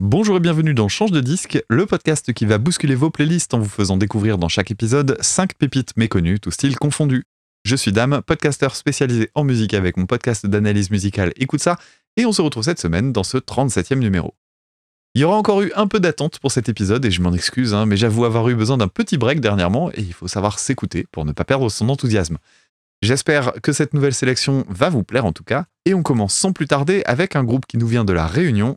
Bonjour et bienvenue dans Change de disque, le podcast qui va bousculer vos playlists en vous faisant découvrir dans chaque épisode 5 pépites méconnues, tout style confondu. Je suis Dame, podcasteur spécialisé en musique avec mon podcast d'analyse musicale Écoute ça, et on se retrouve cette semaine dans ce 37e numéro. Il y aura encore eu un peu d'attente pour cet épisode et je m'en excuse, hein, mais j'avoue avoir eu besoin d'un petit break dernièrement et il faut savoir s'écouter pour ne pas perdre son enthousiasme. J'espère que cette nouvelle sélection va vous plaire en tout cas, et on commence sans plus tarder avec un groupe qui nous vient de la Réunion,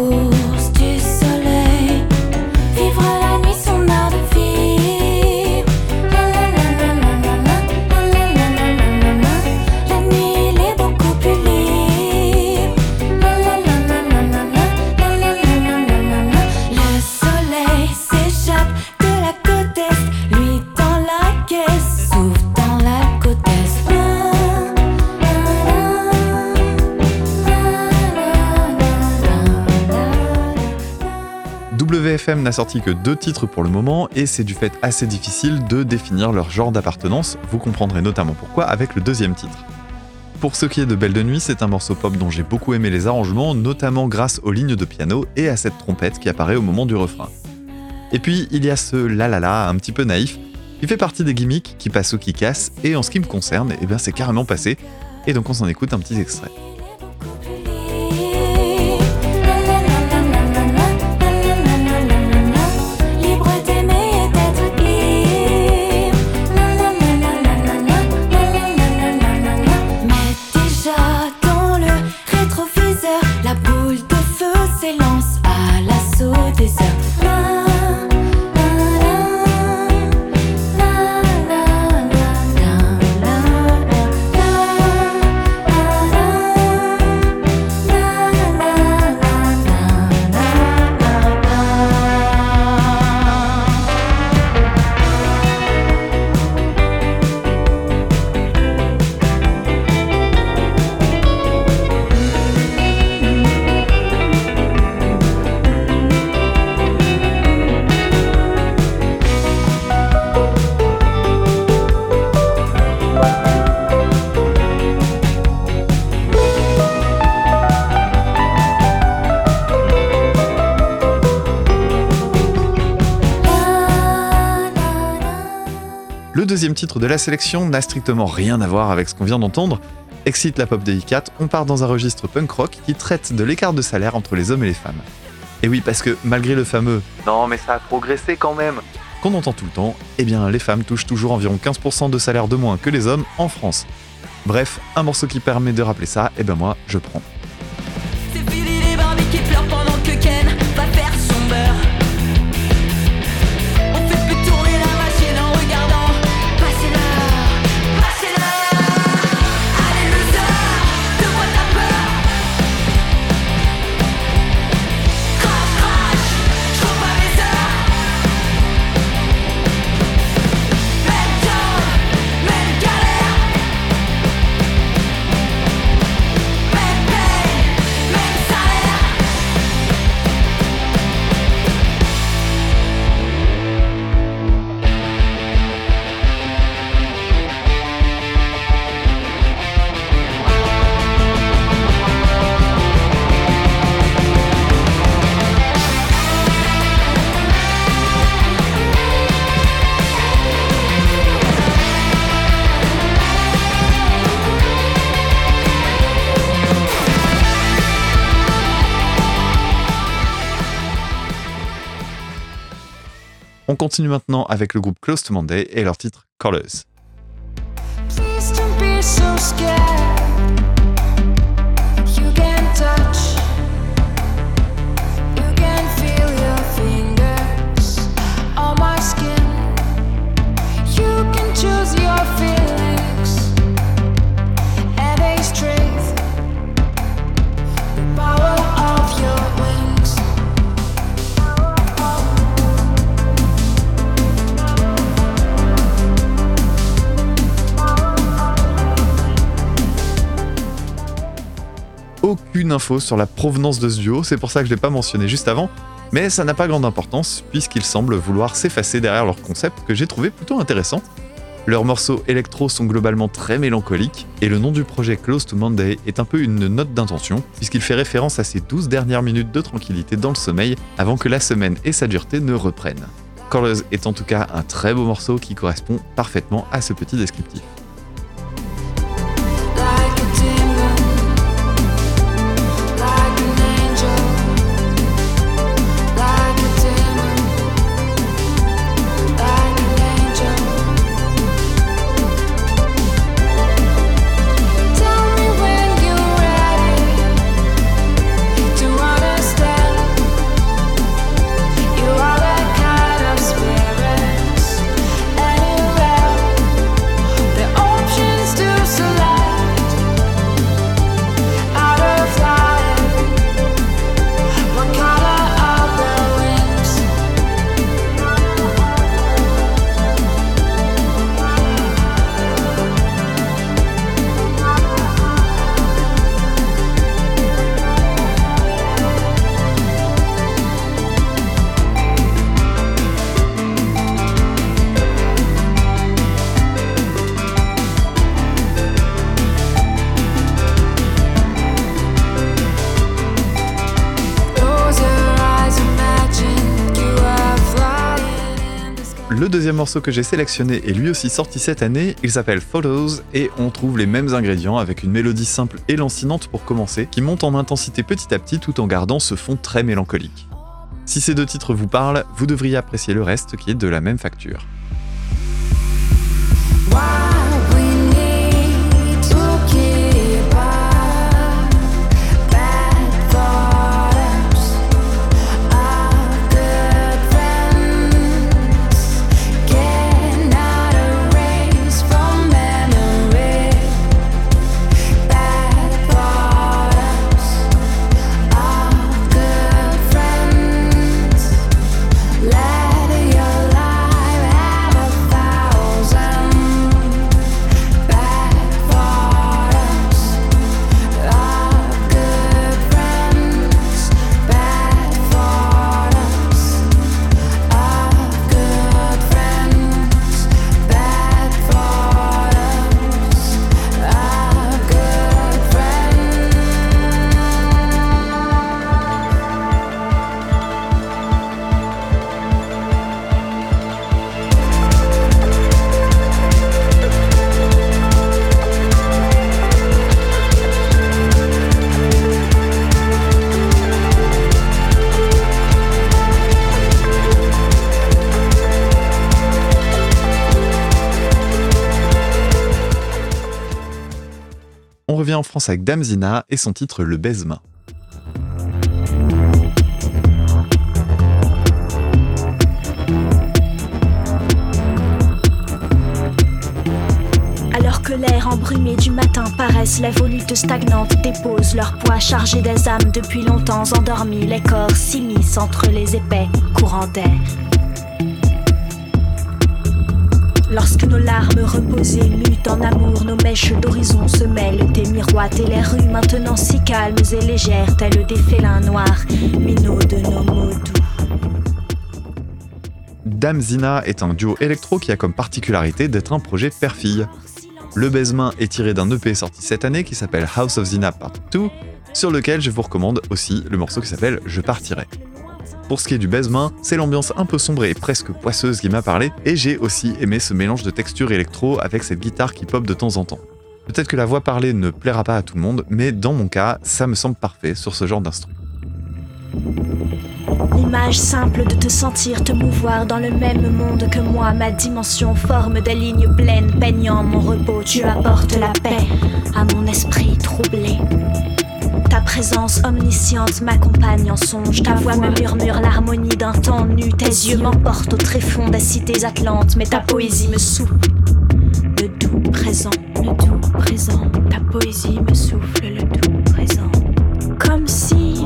WFM n'a sorti que deux titres pour le moment et c'est du fait assez difficile de définir leur genre d'appartenance, vous comprendrez notamment pourquoi avec le deuxième titre. Pour ce qui est de Belle de Nuit, c'est un morceau pop dont j'ai beaucoup aimé les arrangements, notamment grâce aux lignes de piano et à cette trompette qui apparaît au moment du refrain. Et puis il y a ce la la la un petit peu naïf, qui fait partie des gimmicks qui passent ou qui cassent, et en ce qui me concerne, eh bien c'est carrément passé, et donc on s'en écoute un petit extrait. Le deuxième titre de la sélection n'a strictement rien à voir avec ce qu'on vient d'entendre. Excite la pop délicate, on part dans un registre punk rock qui traite de l'écart de salaire entre les hommes et les femmes. Et oui, parce que malgré le fameux Non, mais ça a progressé quand même qu'on entend tout le temps, eh bien les femmes touchent toujours environ 15% de salaire de moins que les hommes en France. Bref, un morceau qui permet de rappeler ça, et ben moi, je prends. On continue maintenant avec le groupe Close to Monday et leur titre Colors. Info sur la provenance de ce duo, c'est pour ça que je l'ai pas mentionné juste avant. Mais ça n'a pas grande importance puisqu'ils semblent vouloir s'effacer derrière leur concept que j'ai trouvé plutôt intéressant. Leurs morceaux électro sont globalement très mélancoliques et le nom du projet Close to Monday est un peu une note d'intention puisqu'il fait référence à ces 12 dernières minutes de tranquillité dans le sommeil avant que la semaine et sa dureté ne reprennent. Colors est en tout cas un très beau morceau qui correspond parfaitement à ce petit descriptif. Morceau que j'ai sélectionné est lui aussi sorti cette année, il s'appelle Photos et on trouve les mêmes ingrédients avec une mélodie simple et lancinante pour commencer qui monte en intensité petit à petit tout en gardant ce fond très mélancolique. Si ces deux titres vous parlent, vous devriez apprécier le reste qui est de la même facture. En avec Damzina et son titre Le Baisemain. Alors que l'air embrumé du matin paraissent les volutes stagnantes déposent leur poids chargé des âmes depuis longtemps endormies, les corps s'immiscent entre les épais courants d'air. Lorsque nos larmes reposées mutent en amour, nos mèches d'horizon se mêlent et miroitent et les rues maintenant si calmes et légères, telles des félins noirs, minots de nos mots doux. Damzina est un duo électro qui a comme particularité d'être un projet père-fille. Le Baisemain est tiré d'un EP sorti cette année qui s'appelle House of Zina Part 2, sur lequel je vous recommande aussi le morceau qui s'appelle Je partirai. Pour ce qui est du Baisemain, c'est l'ambiance un peu sombre et presque poisseuse qui m'a parlé, et j'ai aussi aimé ce mélange de textures électro avec cette guitare qui pop de temps en temps. Peut-être que la voix parlée ne plaira pas à tout le monde, mais dans mon cas, ça me semble parfait sur ce genre d'instru. L'image simple de te sentir te mouvoir dans le même monde que moi, ma dimension forme des lignes pleines, peignant mon repos. Tu apportes la paix à mon esprit troublé. Ta présence omnisciente m'accompagne en songe. Ta voix me murmure l'harmonie d'un temps nu. Tes yeux m'emportent au tréfonds des cités atlantes. Mais ta poésie me souffle le doux présent, le doux présent. Ta poésie me souffle le doux présent. Comme si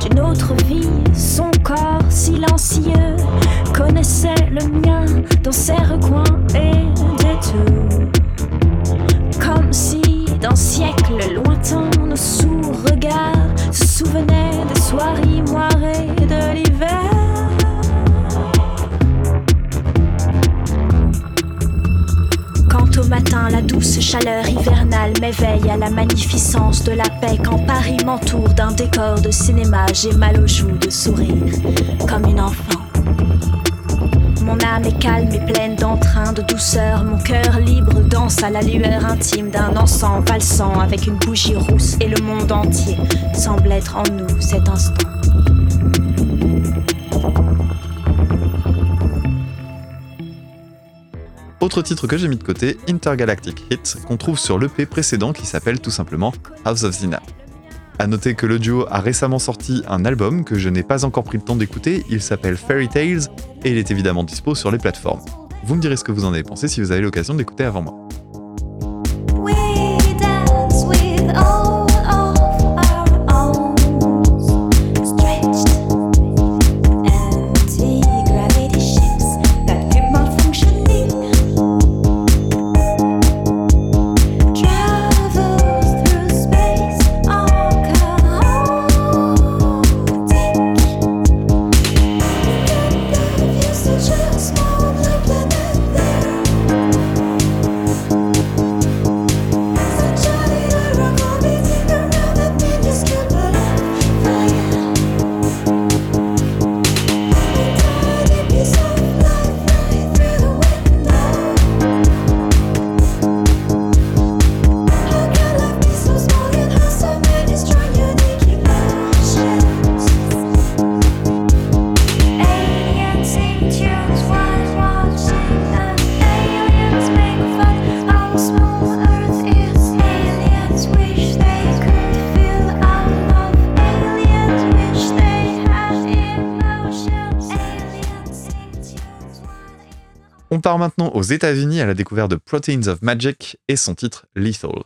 d'une autre vie, son corps silencieux connaissait le mien dans ses recoins et détours. soirée moirée de l'hiver. Quand au matin la douce chaleur hivernale m'éveille à la magnificence de la paix, quand Paris m'entoure d'un décor de cinéma, j'ai mal aux joues de sourire comme une enfant. Âme est calme et pleine d'entrain, de douceur. Mon cœur libre danse à la lueur intime d'un encens valsant avec une bougie rousse. Et le monde entier semble être en nous cet instant. Autre titre que j'ai mis de côté, Intergalactic Hits, qu'on trouve sur l'EP précédent qui s'appelle tout simplement House of Zina. A noter que le duo a récemment sorti un album que je n'ai pas encore pris le temps d'écouter, il s'appelle Fairy Tales et il est évidemment dispo sur les plateformes. Vous me direz ce que vous en avez pensé si vous avez l'occasion d'écouter avant moi. Maintenant aux États-Unis à la découverte de Proteins of Magic et son titre Lethal.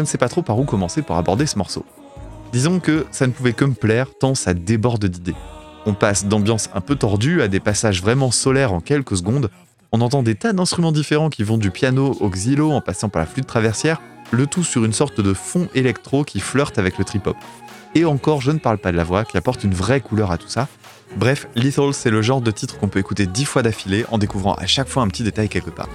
Je ne sais pas trop par où commencer pour aborder ce morceau. Disons que ça ne pouvait que me plaire tant ça déborde d'idées. On passe d'ambiance un peu tordue à des passages vraiment solaires en quelques secondes. On entend des tas d'instruments différents qui vont du piano au xylo en passant par la flûte traversière, le tout sur une sorte de fond électro qui flirte avec le trip-hop. Et encore, je ne parle pas de la voix qui apporte une vraie couleur à tout ça. Bref, Lethal, c'est le genre de titre qu'on peut écouter dix fois d'affilée en découvrant à chaque fois un petit détail quelque part.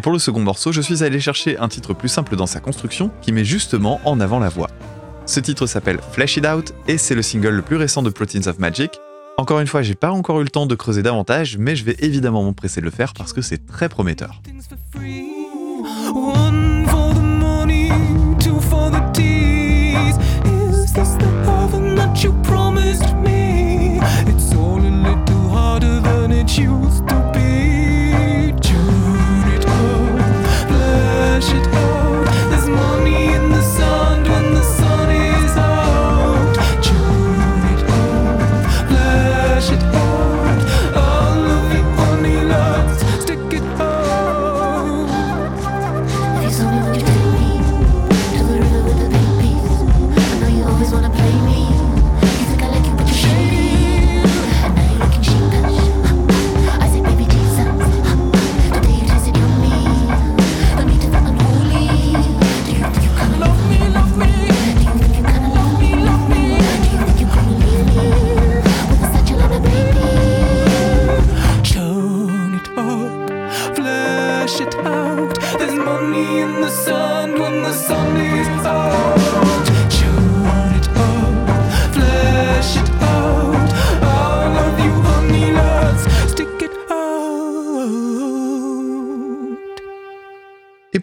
Et pour le second morceau, je suis allé chercher un titre plus simple dans sa construction qui met justement en avant la voix. Ce titre s'appelle Flash It Out et c'est le single le plus récent de Proteins of Magic. Encore une fois, j'ai pas encore eu le temps de creuser davantage, mais je vais évidemment m'empresser de le faire parce que c'est très prometteur.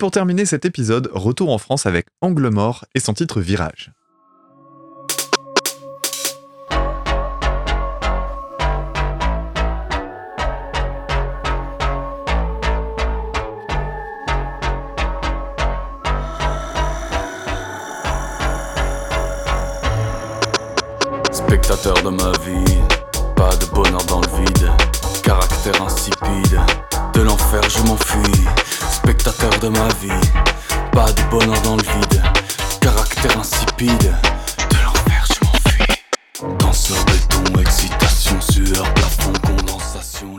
Pour terminer cet épisode, retour en France avec Angle Mort et son titre Virage. Spectateur de ma vie, pas de bonheur dans le vide, caractère insipide, de l'enfer je m'enfuis. Spectateur de ma vie, pas de bonheur dans le vide, caractère insipide, de l'enfer je m'enfuis. Danseur béton, excitation, sueur, plafond, condensation.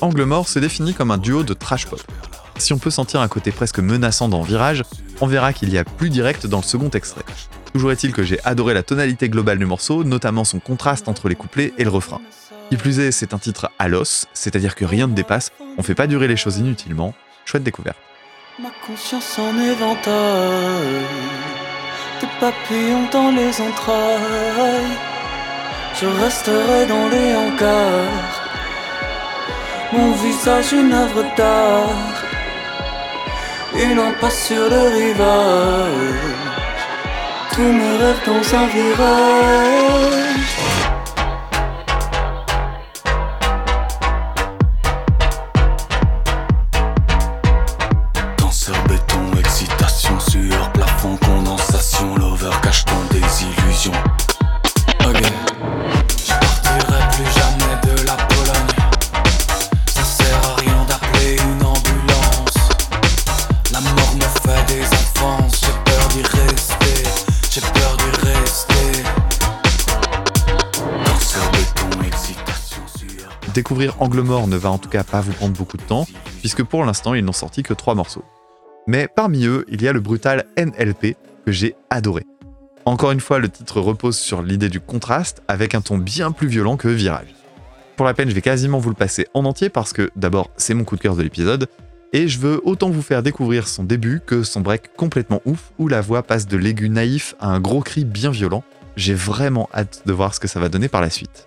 Angle Mort se définit comme un duo de trash pop. Si on peut sentir un côté presque menaçant dans Virage, on verra qu'il y a plus direct dans le second extrait. Toujours est-il que j'ai adoré la tonalité globale du morceau, notamment son contraste entre les couplets et le refrain. Qui plus est, c'est un titre à l'os, c'est-à-dire que rien ne dépasse, on fait pas durer les choses inutilement. Chouette découverte. Ma conscience en éventail, des papillons dans les entrailles. Je resterai dans les encarts, mon visage une œuvre d'art, une impasse sur le rivage. Tous mes rêves dans un virage. Découvrir Angle Mort ne va en tout cas pas vous prendre beaucoup de temps, puisque pour l'instant ils n'ont sorti que 3 morceaux. Mais parmi eux, il y a le brutal NLP que j'ai adoré. Encore une fois, le titre repose sur l'idée du contraste avec un ton bien plus violent que Virage. Pour la peine, je vais quasiment vous le passer en entier parce que d'abord, c'est mon coup de cœur de l'épisode, et je veux autant vous faire découvrir son début que son break complètement ouf où la voix passe de l'aigu naïf à un gros cri bien violent. J'ai vraiment hâte de voir ce que ça va donner par la suite.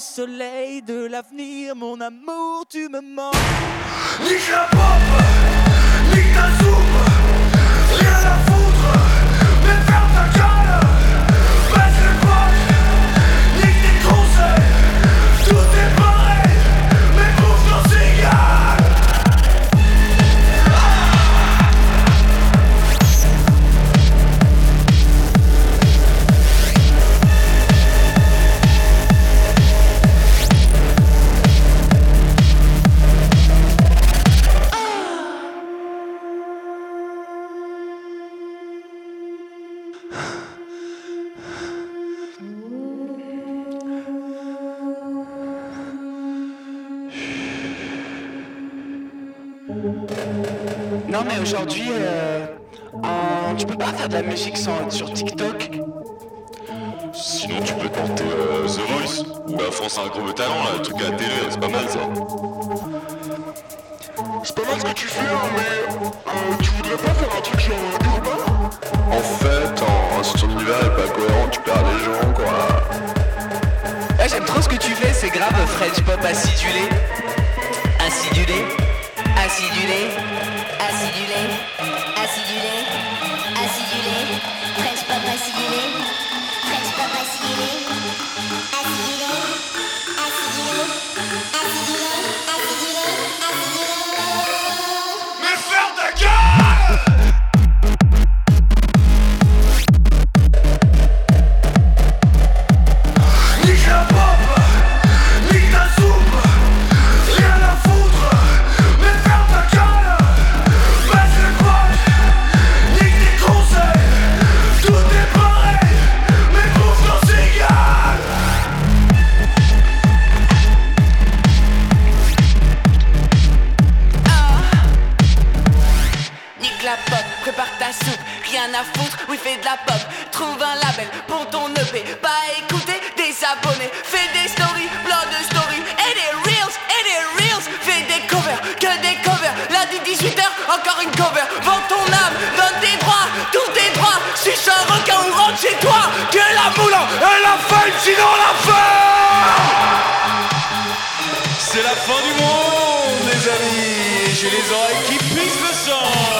Soleil de l'avenir, mon amour, tu me mens. Nique la pop, nique ta soupe, Non mais aujourd'hui, euh, euh, tu peux pas faire de la musique sans être sur TikTok Sinon tu peux tenter euh, The Voice ou la France a un gros talent là, le truc à la télé, c'est pas mal ça. C'est pas mal ce que tu fais, hein, mais euh, tu voudrais pas faire un truc genre euh, urbain En fait, en, si ton univers est pas cohérent, tu perds les gens quoi. Ouais, j'aime trop ce que tu fais, c'est grave French pop. Acidulé, Pour ton EP, pas écouter des abonnés. Fais des stories, plein de stories, et des reels, et des reels. Fais des covers, que des covers. Lundi 18h, encore une cover. Vends ton âme, donne tes droits, tous tes droits. Suce un requin ou rentre chez toi. Que la moule, elle a faim, sinon la fin C'est la fin du monde, les amis. j'ai les oreilles qui pissent le sang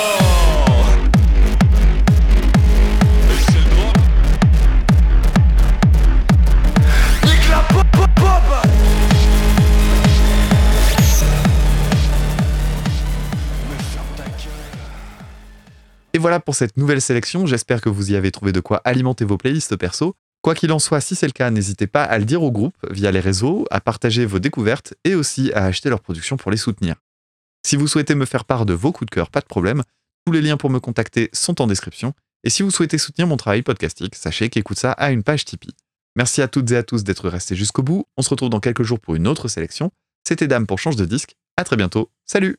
voilà pour cette nouvelle sélection, j'espère que vous y avez trouvé de quoi alimenter vos playlists perso. Quoi qu'il en soit, si c'est le cas, n'hésitez pas à le dire au groupe via les réseaux, à partager vos découvertes et aussi à acheter leurs productions pour les soutenir. Si vous souhaitez me faire part de vos coups de cœur, pas de problème, tous les liens pour me contacter sont en description. Et si vous souhaitez soutenir mon travail podcastique, sachez qu'Écoute ça a une page Tipeee. Merci à toutes et à tous d'être restés jusqu'au bout. On se retrouve dans quelques jours pour une autre sélection. C'était Dame pour Change de disque. À très bientôt. Salut